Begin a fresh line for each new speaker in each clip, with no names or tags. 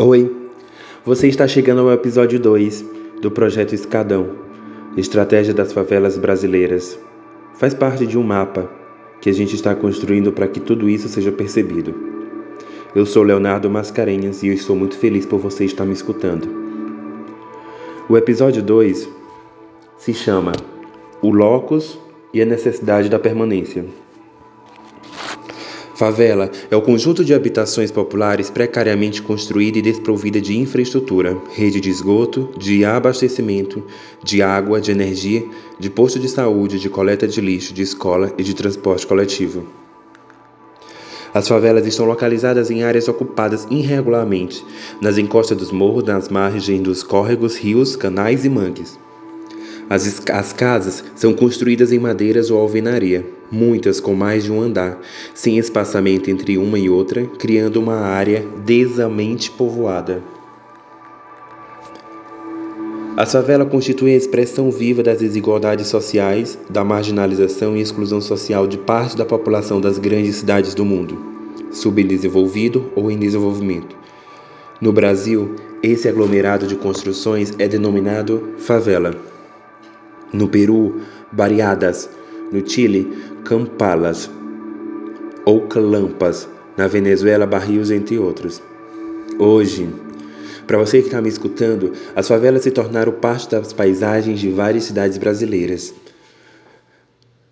Oi, você está chegando ao episódio 2 do projeto Escadão Estratégia das Favelas Brasileiras. Faz parte de um mapa que a gente está construindo para que tudo isso seja percebido. Eu sou Leonardo Mascarenhas e eu estou muito feliz por você estar me escutando. O episódio 2 se chama O Locus e a Necessidade da Permanência. Favela é o conjunto de habitações populares precariamente construída e desprovida de infraestrutura, rede de esgoto, de abastecimento, de água, de energia, de posto de saúde, de coleta de lixo, de escola e de transporte coletivo. As favelas estão localizadas em áreas ocupadas irregularmente, nas encostas dos morros, nas margens dos córregos, rios, canais e mangues. As, as casas são construídas em madeiras ou alvenaria, muitas com mais de um andar, sem espaçamento entre uma e outra, criando uma área densamente povoada. A favela constitui a expressão viva das desigualdades sociais, da marginalização e exclusão social de parte da população das grandes cidades do mundo, subdesenvolvido ou em desenvolvimento. No Brasil, esse aglomerado de construções é denominado favela. No Peru, Bariadas. No Chile, Campalas ou Calampas. Na Venezuela, Barrios, entre outros. Hoje, para você que está me escutando, as favelas se tornaram parte das paisagens de várias cidades brasileiras.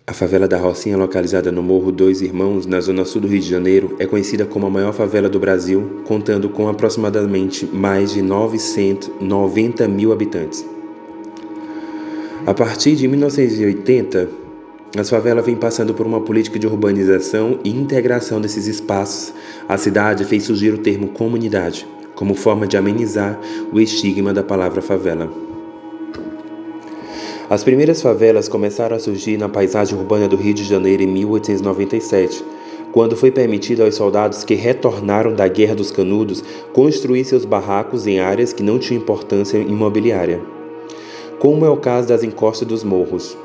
A favela da Rocinha, localizada no Morro Dois Irmãos, na zona sul do Rio de Janeiro, é conhecida como a maior favela do Brasil, contando com aproximadamente mais de 990 mil habitantes. A partir de 1980, as favelas vêm passando por uma política de urbanização e integração desses espaços. A cidade fez surgir o termo comunidade, como forma de amenizar o estigma da palavra favela. As primeiras favelas começaram a surgir na paisagem urbana do Rio de Janeiro em 1897, quando foi permitido aos soldados que retornaram da Guerra dos Canudos construir seus barracos em áreas que não tinham importância imobiliária como é o caso das encostas dos morros.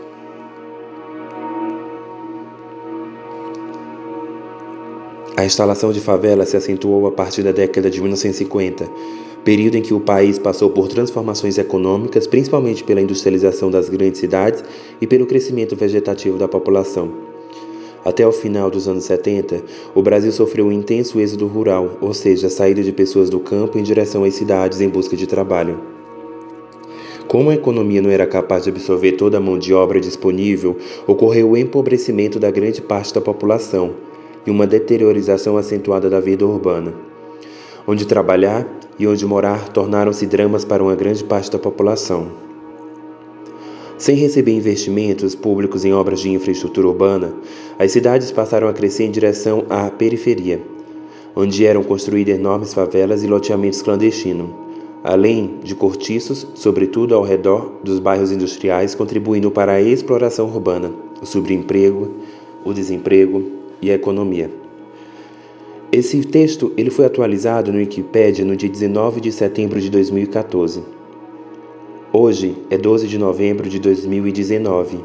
A instalação de favelas se acentuou a partir da década de 1950, período em que o país passou por transformações econômicas, principalmente pela industrialização das grandes cidades e pelo crescimento vegetativo da população. Até o final dos anos 70, o Brasil sofreu um intenso êxodo rural, ou seja, a saída de pessoas do campo em direção às cidades em busca de trabalho. Como a economia não era capaz de absorver toda a mão de obra disponível, ocorreu o empobrecimento da grande parte da população e uma deteriorização acentuada da vida urbana. Onde trabalhar e onde morar tornaram-se dramas para uma grande parte da população. Sem receber investimentos públicos em obras de infraestrutura urbana, as cidades passaram a crescer em direção à periferia, onde eram construídas enormes favelas e loteamentos clandestinos além de cortiços, sobretudo ao redor dos bairros industriais, contribuindo para a exploração urbana, o subemprego, o desemprego e a economia. Esse texto ele foi atualizado no Wikipedia no dia 19 de setembro de 2014. Hoje é 12 de novembro de 2019.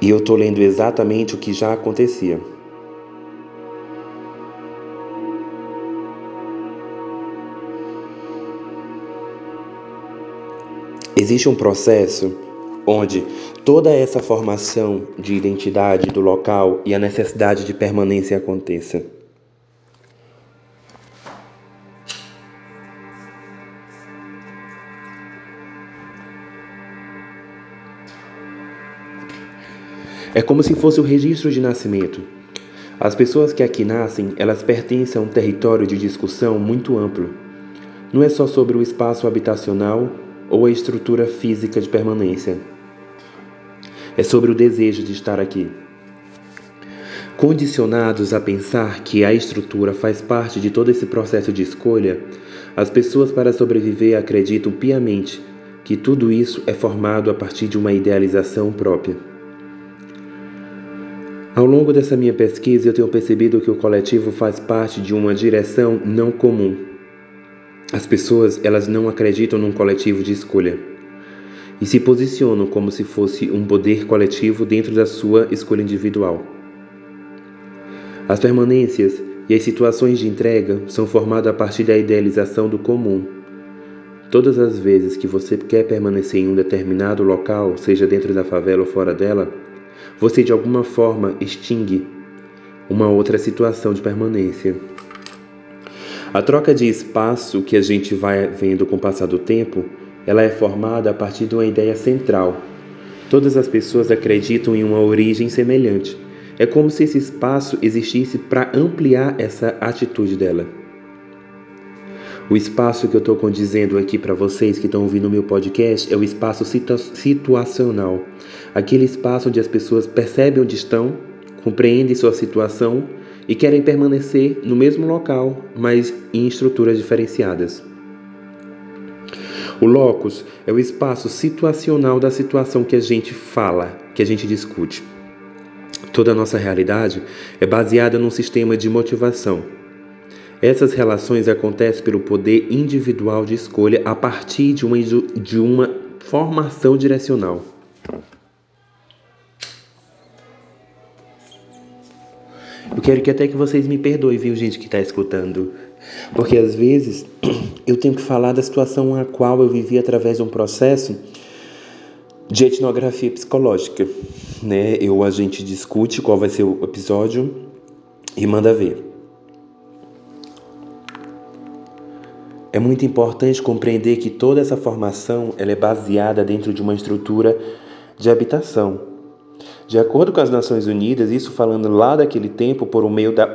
E eu estou lendo exatamente o que já acontecia. Existe um processo onde toda essa formação de identidade do local e a necessidade de permanência aconteça. É como se fosse o registro de nascimento. As pessoas que aqui nascem, elas pertencem a um território de discussão muito amplo. Não é só sobre o espaço habitacional ou a estrutura física de permanência. É sobre o desejo de estar aqui. Condicionados a pensar que a estrutura faz parte de todo esse processo de escolha, as pessoas, para sobreviver, acreditam piamente que tudo isso é formado a partir de uma idealização própria. Ao longo dessa minha pesquisa, eu tenho percebido que o coletivo faz parte de uma direção não comum as pessoas, elas não acreditam num coletivo de escolha e se posicionam como se fosse um poder coletivo dentro da sua escolha individual. As permanências E as situações de entrega são formadas a partir da idealização do comum. Todas as vezes que você quer permanecer em um determinado local, seja dentro da favela ou fora dela, você de alguma forma extingue uma outra situação de permanência. A troca de espaço que a gente vai vendo com o passar do tempo, ela é formada a partir de uma ideia central. Todas as pessoas acreditam em uma origem semelhante. É como se esse espaço existisse para ampliar essa atitude dela. O espaço que eu estou dizendo aqui para vocês que estão ouvindo o meu podcast é o espaço situacional. Aquele espaço onde as pessoas percebem onde estão, compreendem sua situação e querem permanecer no mesmo local, mas em estruturas diferenciadas. O locus é o espaço situacional da situação que a gente fala, que a gente discute. Toda a nossa realidade é baseada num sistema de motivação. Essas relações acontecem pelo poder individual de escolha a partir de uma, de uma formação direcional. Eu quero que até que vocês me perdoem, viu, gente que está escutando. Porque às vezes eu tenho que falar da situação a qual eu vivi através de um processo de etnografia psicológica, né? Eu a gente discute qual vai ser o episódio e manda ver. É muito importante compreender que toda essa formação ela é baseada dentro de uma estrutura de habitação. De acordo com as Nações Unidas, isso falando lá daquele tempo por meio da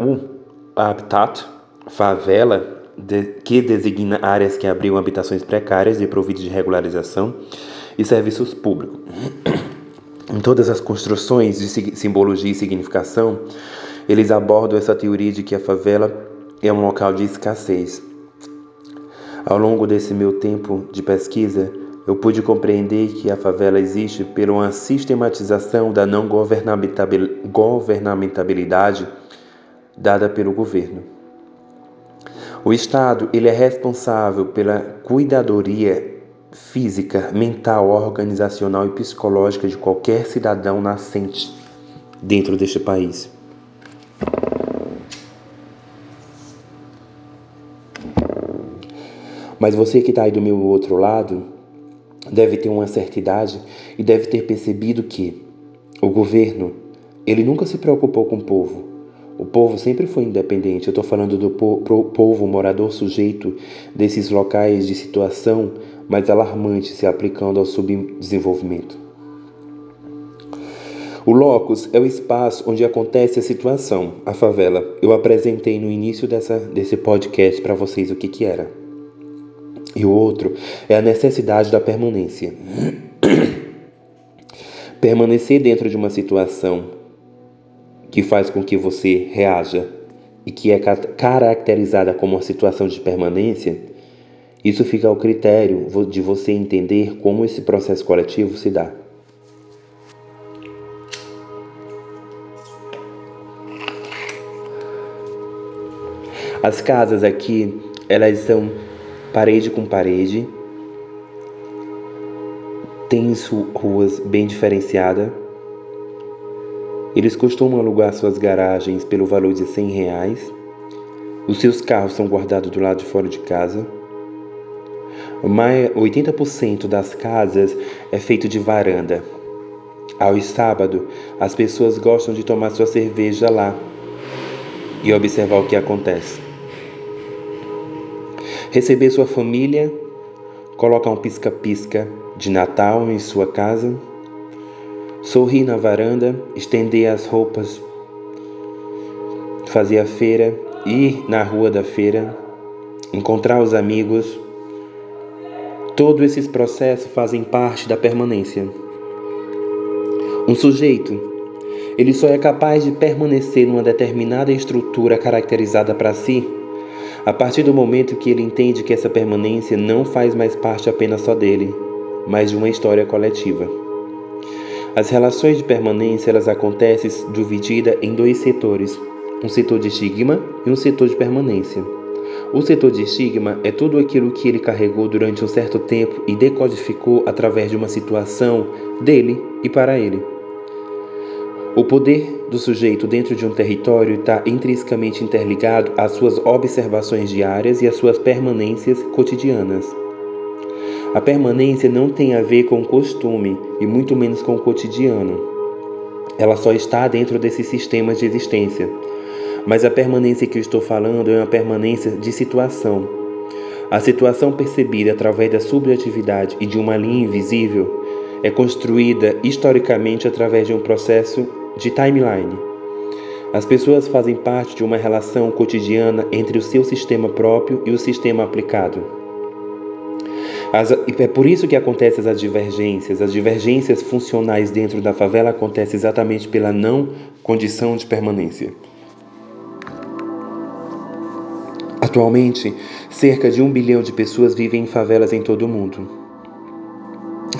Habitat, favela, de, que designa áreas que abriam habitações precárias e providas de regularização e serviços públicos. Em todas as construções de simbologia e significação, eles abordam essa teoria de que a favela é um local de escassez. Ao longo desse meu tempo de pesquisa, eu pude compreender que a favela existe por uma sistematização da não governamentalidade dada pelo governo. O Estado ele é responsável pela cuidadoria física, mental, organizacional e psicológica de qualquer cidadão nascente dentro deste país. Mas você que está aí do meu outro lado, deve ter uma certa idade e deve ter percebido que o governo, ele nunca se preocupou com o povo. O povo sempre foi independente. Eu estou falando do po povo morador sujeito desses locais de situação mais alarmante se aplicando ao subdesenvolvimento. O locus é o espaço onde acontece a situação, a favela. Eu apresentei no início dessa, desse podcast para vocês o que, que era. E o outro é a necessidade da permanência. Permanecer dentro de uma situação que faz com que você reaja e que é caracterizada como uma situação de permanência, isso fica ao critério de você entender como esse processo coletivo se dá. As casas aqui, elas são parede com parede. Tem ruas bem diferenciadas. Eles costumam alugar suas garagens pelo valor de 100 reais. Os seus carros são guardados do lado de fora de casa. Mais 80% das casas é feito de varanda. Aos sábados, as pessoas gostam de tomar sua cerveja lá e observar o que acontece receber sua família, colocar um pisca-pisca de Natal em sua casa, sorrir na varanda, estender as roupas, fazer a feira, ir na rua da feira, encontrar os amigos. Todos esses processos fazem parte da permanência. Um sujeito, ele só é capaz de permanecer numa determinada estrutura caracterizada para si a partir do momento que ele entende que essa permanência não faz mais parte apenas só dele, mas de uma história coletiva. As relações de permanência elas acontecem divididas em dois setores, um setor de estigma e um setor de permanência. O setor de estigma é tudo aquilo que ele carregou durante um certo tempo e decodificou através de uma situação dele e para ele. O poder do sujeito dentro de um território está intrinsecamente interligado às suas observações diárias e às suas permanências cotidianas. A permanência não tem a ver com o costume e muito menos com o cotidiano. Ela só está dentro desses sistemas de existência. Mas a permanência que eu estou falando é uma permanência de situação. A situação percebida através da subjetividade e de uma linha invisível é construída historicamente através de um processo de timeline. As pessoas fazem parte de uma relação cotidiana entre o seu sistema próprio e o sistema aplicado. As, é por isso que acontecem as divergências. As divergências funcionais dentro da favela acontecem exatamente pela não condição de permanência. Atualmente, cerca de um bilhão de pessoas vivem em favelas em todo o mundo.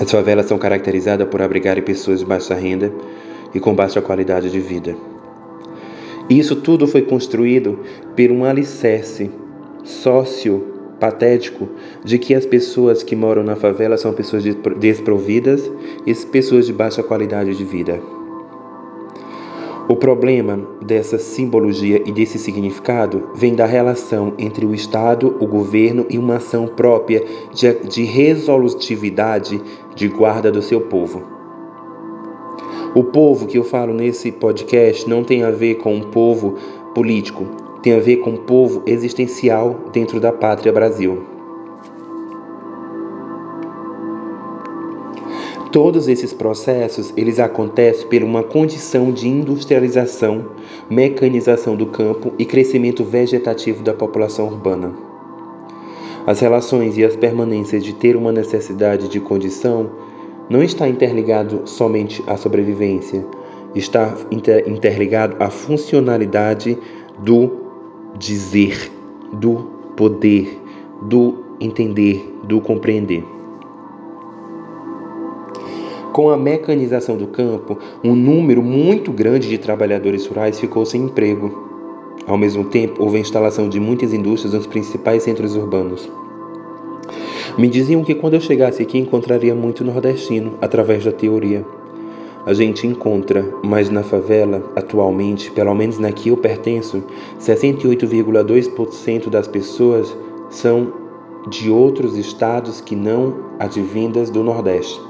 As favelas são caracterizadas por abrigarem pessoas de baixa renda, e com baixa qualidade de vida. Isso tudo foi construído por um alicerce sociopatético de que as pessoas que moram na favela são pessoas desprovidas e pessoas de baixa qualidade de vida. O problema dessa simbologia e desse significado vem da relação entre o Estado, o governo e uma ação própria de, de resolutividade de guarda do seu povo. O povo que eu falo nesse podcast não tem a ver com um povo político, tem a ver com um povo existencial dentro da pátria Brasil. Todos esses processos, eles acontecem por uma condição de industrialização, mecanização do campo e crescimento vegetativo da população urbana. As relações e as permanências de ter uma necessidade de condição não está interligado somente à sobrevivência, está interligado à funcionalidade do dizer, do poder, do entender, do compreender. Com a mecanização do campo, um número muito grande de trabalhadores rurais ficou sem emprego. Ao mesmo tempo, houve a instalação de muitas indústrias nos principais centros urbanos. Me diziam que quando eu chegasse aqui encontraria muito nordestino através da teoria. A gente encontra, mas na favela, atualmente, pelo menos na que eu pertenço, 68,2% das pessoas são de outros estados que não advindas do Nordeste.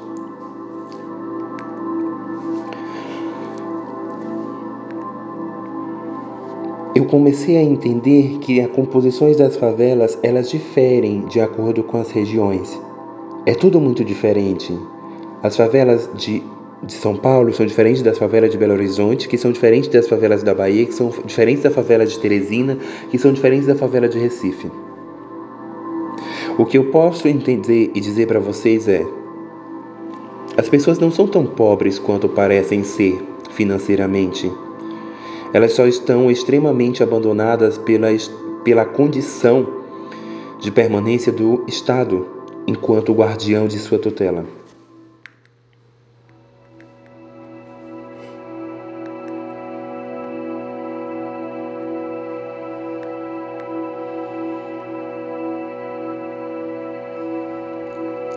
Eu comecei a entender que as composições das favelas elas diferem de acordo com as regiões. É tudo muito diferente. As favelas de, de São Paulo são diferentes das favelas de Belo Horizonte, que são diferentes das favelas da Bahia, que são diferentes da favela de Teresina, que são diferentes da favela de Recife. O que eu posso entender e dizer para vocês é: as pessoas não são tão pobres quanto parecem ser financeiramente. Elas só estão extremamente abandonadas pela, pela condição de permanência do Estado enquanto guardião de sua tutela.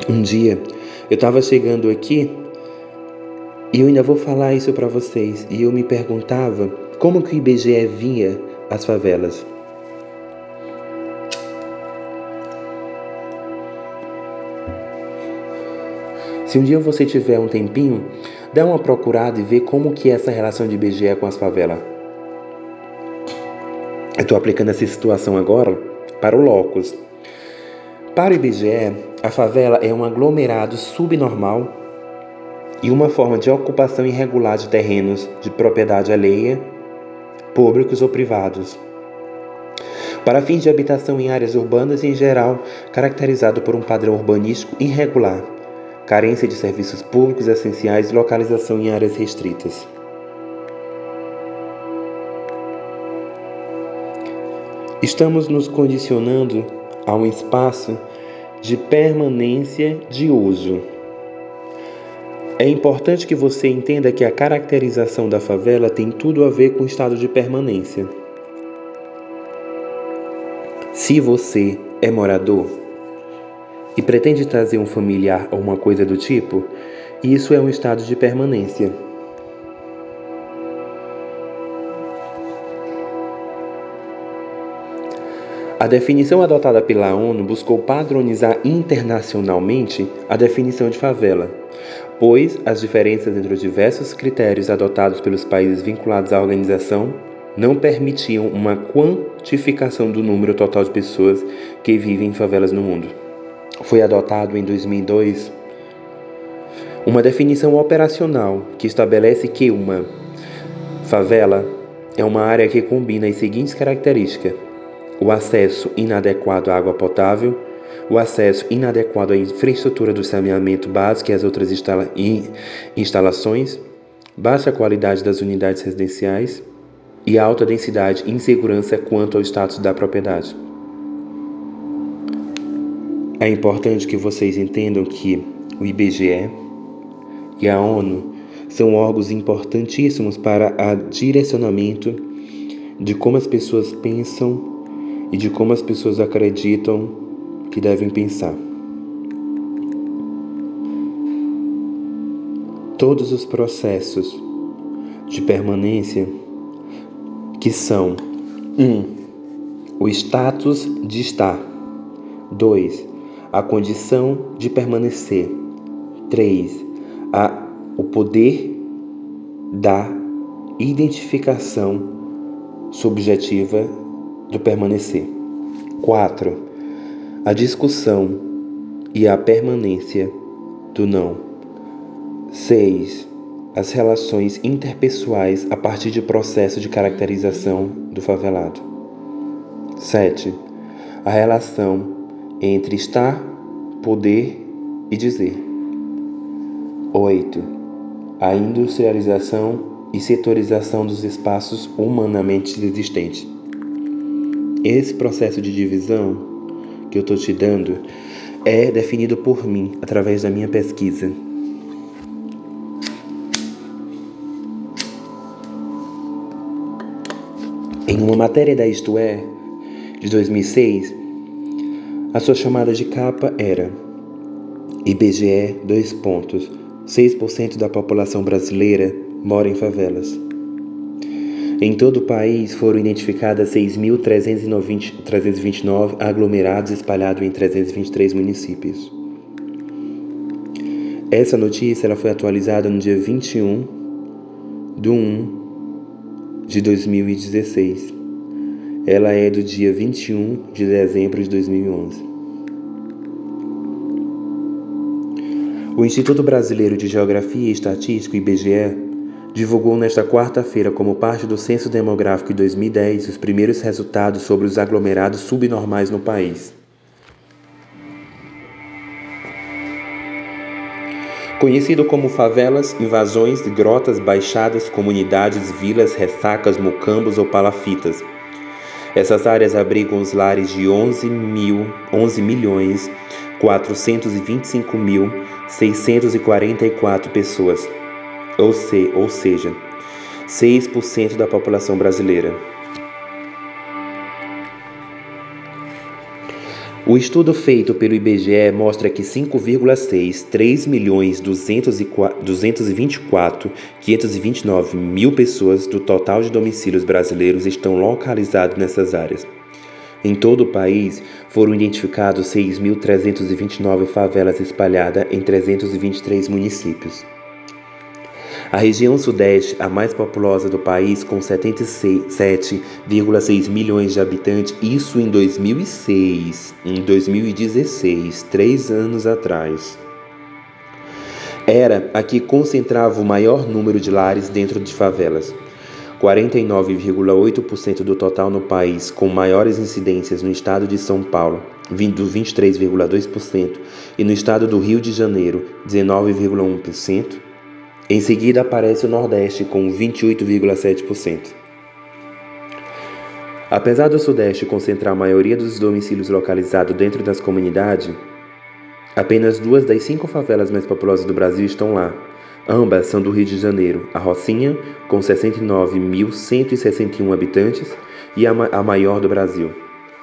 Um dia eu estava chegando aqui e eu ainda vou falar isso para vocês. E eu me perguntava como que o IBGE via as favelas? Se um dia você tiver um tempinho, dá uma procurada e vê como que é essa relação de IBGE com as favelas. Eu estou aplicando essa situação agora para o Locus. Para o IBGE, a favela é um aglomerado subnormal e uma forma de ocupação irregular de terrenos de propriedade alheia públicos ou privados. Para fins de habitação em áreas urbanas em geral, caracterizado por um padrão urbanístico irregular, carência de serviços públicos essenciais e localização em áreas restritas. Estamos nos condicionando a um espaço de permanência de uso. É importante que você entenda que a caracterização da favela tem tudo a ver com o estado de permanência. Se você é morador e pretende trazer um familiar ou uma coisa do tipo, isso é um estado de permanência. A definição adotada pela ONU buscou padronizar internacionalmente a definição de favela pois as diferenças entre os diversos critérios adotados pelos países vinculados à organização não permitiam uma quantificação do número total de pessoas que vivem em favelas no mundo. Foi adotado em 2002 uma definição operacional que estabelece que uma favela é uma área que combina as seguintes características: o acesso inadequado à água potável, o acesso inadequado à infraestrutura do saneamento básico e às outras instala instalações, baixa qualidade das unidades residenciais e alta densidade e insegurança quanto ao status da propriedade. É importante que vocês entendam que o IBGE e a ONU são órgãos importantíssimos para o direcionamento de como as pessoas pensam e de como as pessoas acreditam que devem pensar. Todos os processos de permanência que são 1. Um, o status de estar. 2. A condição de permanecer. 3. A, o poder da identificação subjetiva do permanecer. 4. A discussão e a permanência do não. 6. As relações interpessoais a partir de processo de caracterização do favelado. 7. A relação entre estar, poder e dizer. 8. A industrialização e setorização dos espaços humanamente existentes. Esse processo de divisão que eu estou te dando é definido por mim através da minha pesquisa. Em uma matéria da Isto É, de 2006, a sua chamada de capa era IBGE, dois pontos, 6% da população brasileira mora em favelas. Em todo o país foram identificadas 6.329 aglomerados espalhados em 323 municípios. Essa notícia ela foi atualizada no dia 21 de 1 de 2016. Ela é do dia 21 de dezembro de 2011. O Instituto Brasileiro de Geografia e Estatística, IBGE, divulgou nesta quarta-feira, como parte do Censo Demográfico de 2010, os primeiros resultados sobre os aglomerados subnormais no país. Conhecido como favelas, invasões, grotas, baixadas, comunidades, vilas, ressacas, mocambos ou palafitas. Essas áreas abrigam os lares de 11, mil, 11 milhões 425 mil 644 pessoas ou, se, ou seja, 6% da população brasileira. O estudo feito pelo IBGE mostra que 5,6, 3 milhões 224, 529 mil pessoas do total de domicílios brasileiros estão localizados nessas áreas. Em todo o país, foram identificados 6.329 favelas espalhadas em 323 municípios. A região Sudeste, a mais populosa do país, com 77,6 milhões de habitantes, isso em 2006, em 2016, três anos atrás. Era a que concentrava o maior número de lares dentro de favelas. 49,8% do total no país, com maiores incidências no estado de São Paulo, vindo 23,2%, e no estado do Rio de Janeiro, 19,1%, em seguida aparece o Nordeste com 28,7%. Apesar do Sudeste concentrar a maioria dos domicílios localizados dentro das comunidades, apenas duas das cinco favelas mais populosas do Brasil estão lá. Ambas são do Rio de Janeiro, a Rocinha, com 69.161 habitantes, e a, a maior do Brasil,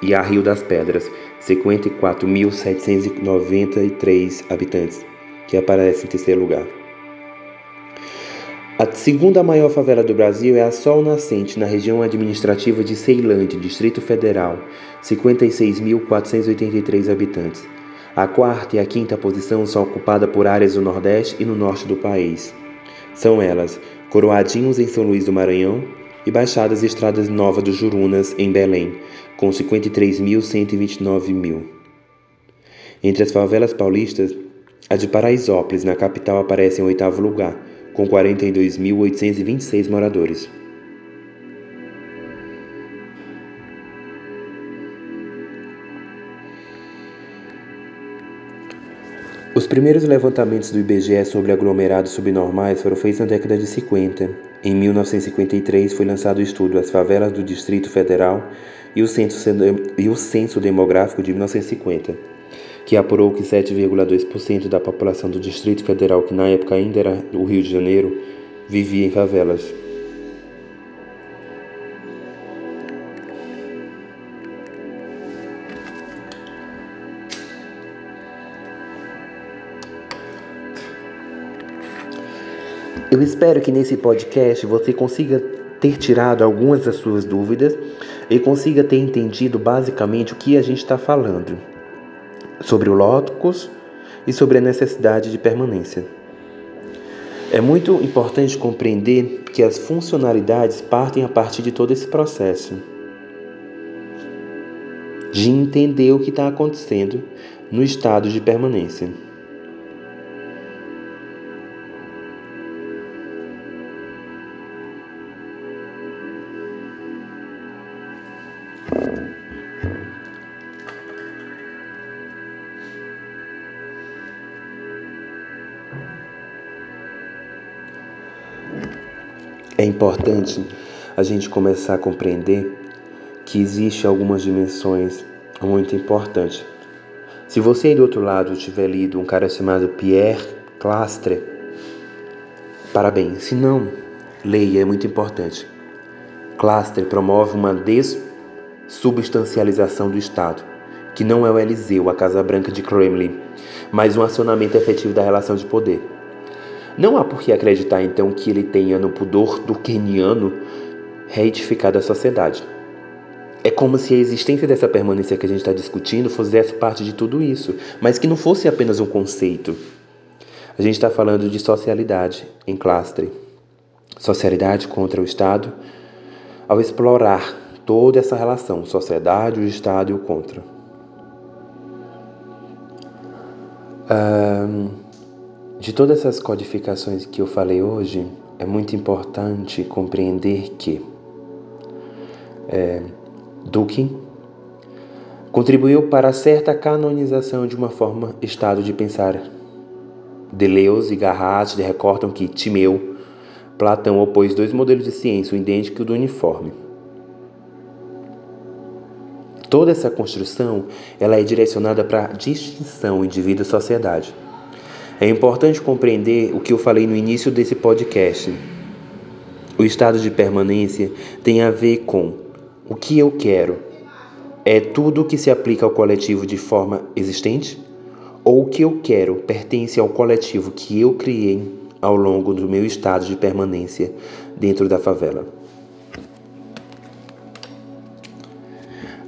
e a Rio das Pedras, 54.793 habitantes, que aparece em terceiro lugar. A segunda maior favela do Brasil é a Sol Nascente, na região administrativa de Ceilândia, Distrito Federal, 56.483 habitantes. A quarta e a quinta posição são ocupadas por áreas do Nordeste e no Norte do país. São elas Coroadinhos em São Luís do Maranhão e Baixadas e Estradas Nova dos Jurunas em Belém, com 53.129 mil. Entre as favelas paulistas, a de Paraisópolis, na capital, aparece em oitavo lugar, com 42.826 moradores. Os primeiros levantamentos do IBGE sobre aglomerados subnormais foram feitos na década de 50. Em 1953 foi lançado o estudo As Favelas do Distrito Federal e o Censo, e o Censo Demográfico de 1950, que apurou que 7,2% da população do Distrito Federal, que na época ainda era o Rio de Janeiro, vivia em favelas. Eu espero que nesse podcast você consiga ter tirado algumas das suas dúvidas e consiga ter entendido basicamente o que a gente está falando sobre o Lóticos e sobre a necessidade de permanência. É muito importante compreender que as funcionalidades partem a partir de todo esse processo de entender o que está acontecendo no estado de permanência. É importante a gente começar a compreender que existe algumas dimensões muito importantes. Se você aí do outro lado tiver lido um cara chamado Pierre Clastre, parabéns. Se não, leia, é muito importante. Clastre promove uma dessubstancialização do Estado, que não é o Eliseu, a Casa Branca de Kremlin, mas um acionamento efetivo da relação de poder. Não há por que acreditar então que ele tenha no pudor do keniano reedificado a sociedade. É como se a existência dessa permanência que a gente está discutindo fizesse parte de tudo isso, mas que não fosse apenas um conceito. A gente está falando de socialidade em clastre. Socialidade contra o Estado, ao explorar toda essa relação, sociedade, o Estado e o contra. Um, de todas essas codificações que eu falei hoje, é muito importante compreender que é, Dugin contribuiu para certa canonização de uma forma estado de pensar. Deleuze e Garratti recortam que Timeu, Platão opôs dois modelos de ciência, o idêntico e o do uniforme. Toda essa construção ela é direcionada para a distinção indivíduo-sociedade. É importante compreender o que eu falei no início desse podcast. O estado de permanência tem a ver com o que eu quero. É tudo que se aplica ao coletivo de forma existente? Ou o que eu quero pertence ao coletivo que eu criei ao longo do meu estado de permanência dentro da favela?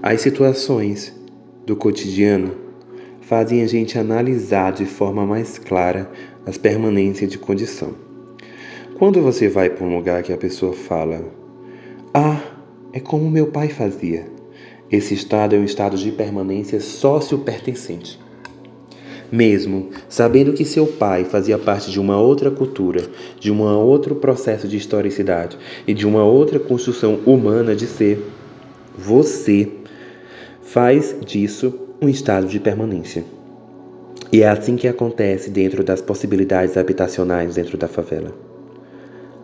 As situações do cotidiano fazem a gente analisar de forma mais clara as permanências de condição. Quando você vai para um lugar que a pessoa fala: Ah, é como meu pai fazia. Esse estado é um estado de permanência sócio-pertencente. Mesmo sabendo que seu pai fazia parte de uma outra cultura, de um outro processo de historicidade e de uma outra construção humana de ser, você faz disso um estado de permanência. E é assim que acontece dentro das possibilidades habitacionais dentro da favela.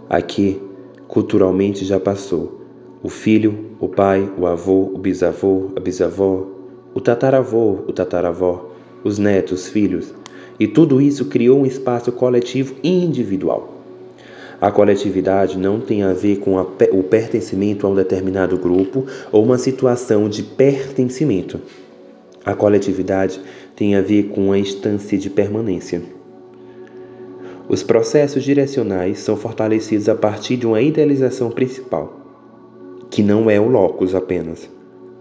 Aqui, culturalmente já passou o filho, o pai, o avô, o bisavô, a bisavó, o tataravô, o tataravó, os netos, filhos, e tudo isso criou um espaço coletivo e individual. A coletividade não tem a ver com a, o pertencimento a um determinado grupo ou uma situação de pertencimento. A coletividade tem a ver com a instância de permanência. Os processos direcionais são fortalecidos a partir de uma idealização principal, que não é o locus apenas,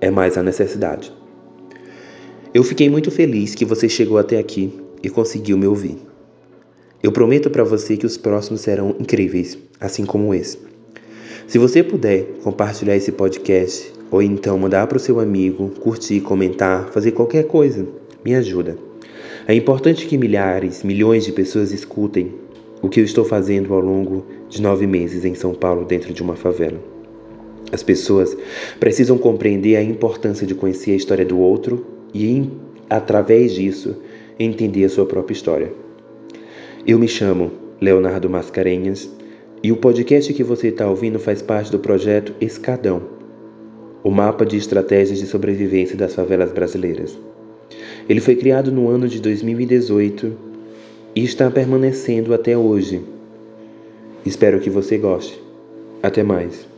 é mais a necessidade. Eu fiquei muito feliz que você chegou até aqui e conseguiu me ouvir. Eu prometo para você que os próximos serão incríveis, assim como esse. Se você puder compartilhar esse podcast ou então mandar para o seu amigo, curtir, comentar, fazer qualquer coisa, me ajuda. É importante que milhares, milhões de pessoas escutem o que eu estou fazendo ao longo de nove meses em São Paulo, dentro de uma favela. As pessoas precisam compreender a importância de conhecer a história do outro e, através disso, entender a sua própria história. Eu me chamo Leonardo Mascarenhas e o podcast que você está ouvindo faz parte do projeto Escadão, o mapa de estratégias de sobrevivência das favelas brasileiras. Ele foi criado no ano de 2018 e está permanecendo até hoje. Espero que você goste. Até mais.